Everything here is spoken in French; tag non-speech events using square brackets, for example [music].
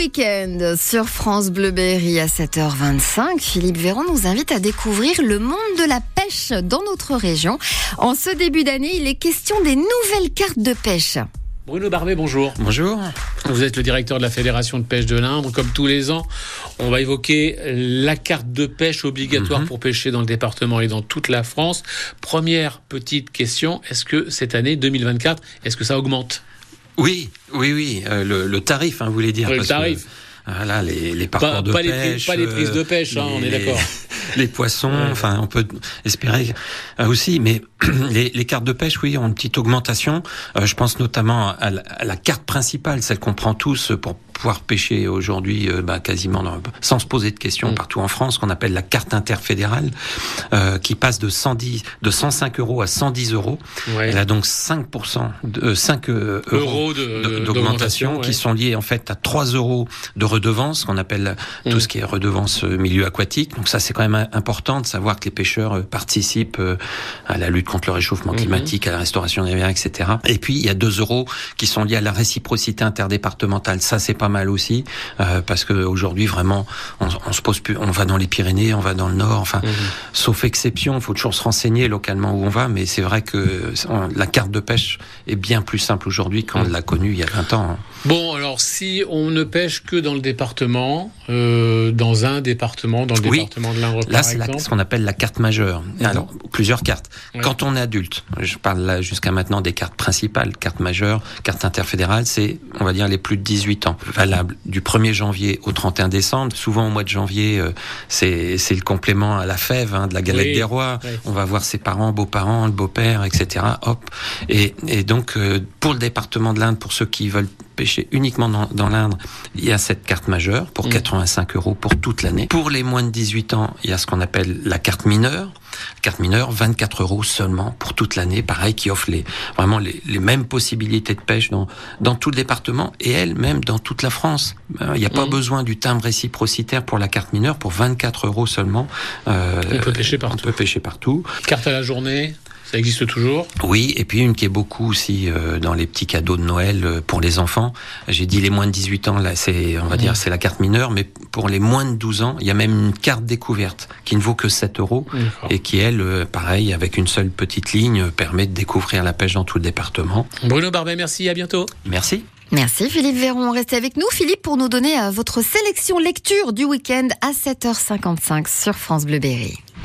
week-end sur France Bleu Berry à 7h25. Philippe Véron nous invite à découvrir le monde de la pêche dans notre région. En ce début d'année, il est question des nouvelles cartes de pêche. Bruno Barbet, bonjour. Bonjour. Vous êtes le directeur de la Fédération de pêche de l'Indre. Comme tous les ans, on va évoquer la carte de pêche obligatoire Mhm. pour pêcher dans le département et dans toute la France. Première petite question, est-ce que cette année 2024, est-ce que ça augmente? Oui, oui, oui. euh, le, le tarif, hein, vous voulez dire. Oui, le que, tarif. voilà, les, les parcours Pas, de pas les, pêche. pri- pas les prises euh, de pêche, hein, on est les- d'accord. [laughs] Les poissons, enfin, on peut espérer euh, aussi, mais [clears throat] les, les cartes de pêche, oui, ont une petite augmentation. Euh, je pense notamment à la, à la carte principale, celle qu'on prend tous pour pouvoir pêcher aujourd'hui, euh, bah, quasiment dans- sans se poser de questions Mm. partout en France, qu'on appelle la carte interfédérale, euh, qui passe de 110, de 105 euros à 110 euros. Ouais. Elle a donc 5%, de, euh, 5 euh, euros d'augmentation, ouais. qui sont liés en fait à 3 euros de redevance, qu'on appelle Mm. tout ce qui est redevance euh, milieu aquatique. Donc ça, c'est quand même important de savoir que les pêcheurs participent à la lutte contre le réchauffement Mhm. climatique, à la restauration des rivières, etc. Et puis, il y a 2 euros qui sont liés à la réciprocité interdépartementale. Ça, c'est pas mal aussi, euh, parce que aujourd'hui, vraiment, on, on se pose plus, on va dans les Pyrénées, on va dans le Nord, enfin, Mhm. sauf exception, il faut toujours se renseigner localement où on va, mais c'est vrai que on- la carte de pêche est bien plus simple aujourd'hui qu'on Mm. l'a connue il y a 20 ans. hein. Bon, alors si on ne pêche que dans le département, euh, dans un département, dans le Oui. département de l'Indre Là, c'est ce qu'on appelle la carte majeure. Alors, plusieurs cartes. Ouais. Quand on est adulte, je parle là jusqu'à maintenant des cartes principales, carte majeure, carte interfédérale, c'est, on va dire, les plus de 18 ans. Valable du 1er janvier au 31 décembre. Souvent, au mois de janvier, euh, c'est c'est le complément à la fève hein, de la galette Oui. des rois. On va voir ses parents, beaux-parents, le beau-père, etc. Hop. Et, et donc, euh, pour le département de l'Inde, pour ceux qui veulent pêcher uniquement dans, dans l'Indre, il y a cette carte majeure pour Mm. 85 euros pour toute l'année. Pour les moins de 18 ans, il y a ce qu'on appelle la carte mineure. Carte mineure, 24 euros seulement pour toute l'année. Pareil, qui offre les, vraiment les, les mêmes possibilités de pêche dans, dans tout le département et elle, même dans toute la France. Euh, Il n'y a pas Mhm. besoin du timbre réciprocitaire pour la carte mineure. Pour 24 euros seulement, euh, On peut pêcher on partout. peut pêcher partout. carte à la journée, ça existe toujours. Oui, et puis une qui est beaucoup aussi euh, dans les petits cadeaux de Noël euh, pour les enfants. J'ai dit les moins de 18 ans, là, c'est, on va dire, c'est la carte mineure, mais pour les moins de 12 ans, il y a même une carte découverte qui ne vaut que 7 euros D'accord. et qui, elle, euh, pareil, avec une seule petite ligne, permet de découvrir la pêche dans tout le département. Bruno Barbet, merci, à bientôt. Merci. Merci Philippe Véron. Restez avec nous Philippe pour nous donner votre sélection lecture du week-end à 7h55 sur France Bleu Berry.